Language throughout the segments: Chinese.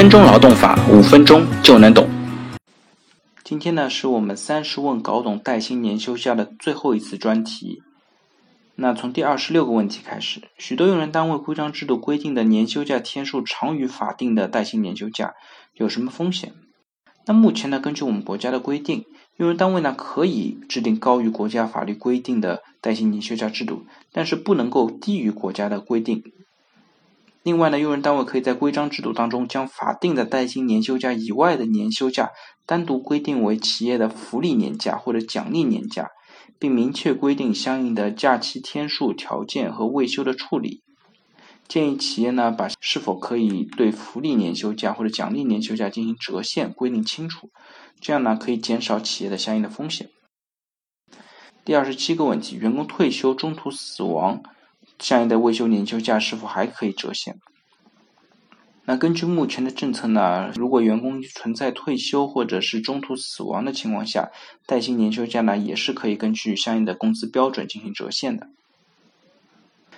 分钟劳动法，五分钟就能懂。今天呢，是我们三十问搞懂带薪年休假的最后一次专题。那从第二十六个问题开始，许多用人单位规章制度规定的年休假天数长于法定的带薪年休假，有什么风险？那目前呢，根据我们国家的规定，用人单位呢可以制定高于国家法律规定的带薪年休假制度，但是不能够低于国家的规定。另外呢，用人单位可以在规章制度当中将法定的带薪年休假以外的年休假单独规定为企业的福利年假或者奖励年假，并明确规定相应的假期天数、条件和未休的处理。建议企业呢把是否可以对福利年休假或者奖励年休假进行折现规定清楚，这样呢可以减少企业的相应的风险。第二十七个问题，员工退休中途死亡。相应的未休年休假是否还可以折现？那根据目前的政策呢，如果员工存在退休或者是中途死亡的情况下，带薪年休假呢也是可以根据相应的工资标准进行折现的。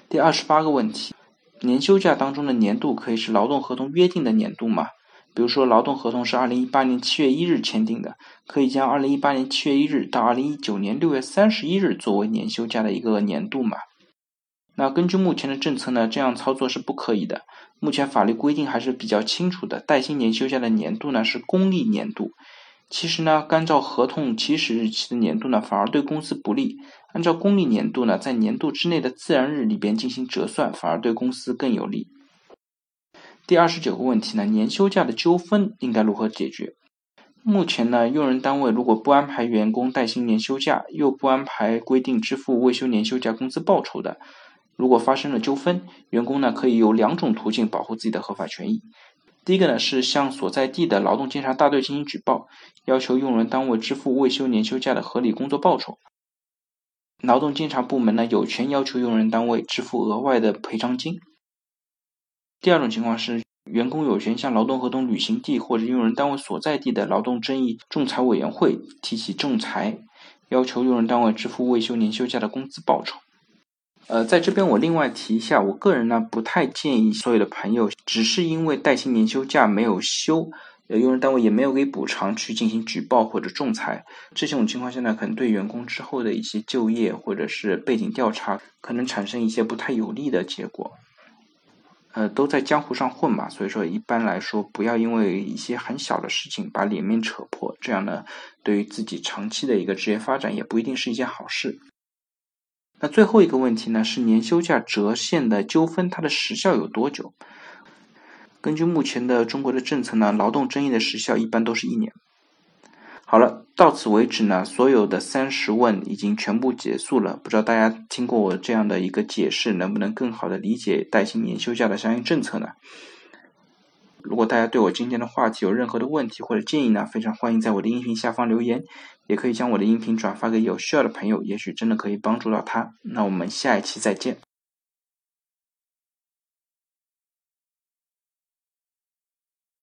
第二十八个问题，年休假当中的年度可以是劳动合同约定的年度吗？比如说劳动合同是二零一八年七月一日签订的，可以将二零一八年七月一日到二零一九年六月三十一日作为年休假的一个年度嘛？那根据目前的政策呢，这样操作是不可以的。目前法律规定还是比较清楚的，带薪年休假的年度呢是公历年度。其实呢，按照合同起始日期的年度呢，反而对公司不利。按照公历年度呢，在年度之内的自然日里边进行折算，反而对公司更有利。第二十九个问题呢，年休假的纠纷应该如何解决？目前呢，用人单位如果不安排员工带薪年休假，又不安排规定支付未休年休假工资报酬的。如果发生了纠纷，员工呢可以有两种途径保护自己的合法权益。第一个呢是向所在地的劳动监察大队进行举报，要求用人单位支付未休年休假的合理工作报酬。劳动监察部门呢有权要求用人单位支付额外的赔偿金。第二种情况是，员工有权向劳动合同履行地或者用人单位所在地的劳动争议仲裁委员会提起仲裁，要求用人单位支付未休年休假的工资报酬。呃，在这边我另外提一下，我个人呢不太建议所有的朋友，只是因为带薪年休假没有休，呃，用人单位也没有给补偿，去进行举报或者仲裁，这种情况下呢，可能对员工之后的一些就业或者是背景调查，可能产生一些不太有利的结果。呃，都在江湖上混嘛，所以说一般来说，不要因为一些很小的事情把脸面扯破，这样呢，对于自己长期的一个职业发展也不一定是一件好事。那最后一个问题呢，是年休假折现的纠纷，它的时效有多久？根据目前的中国的政策呢，劳动争议的时效一般都是一年。好了，到此为止呢，所有的三十问已经全部结束了。不知道大家听过我这样的一个解释，能不能更好的理解带薪年休假的相应政策呢？如果大家对我今天的话题有任何的问题或者建议呢，非常欢迎在我的音频下方留言，也可以将我的音频转发给有需要的朋友，也许真的可以帮助到他。那我们下一期再见。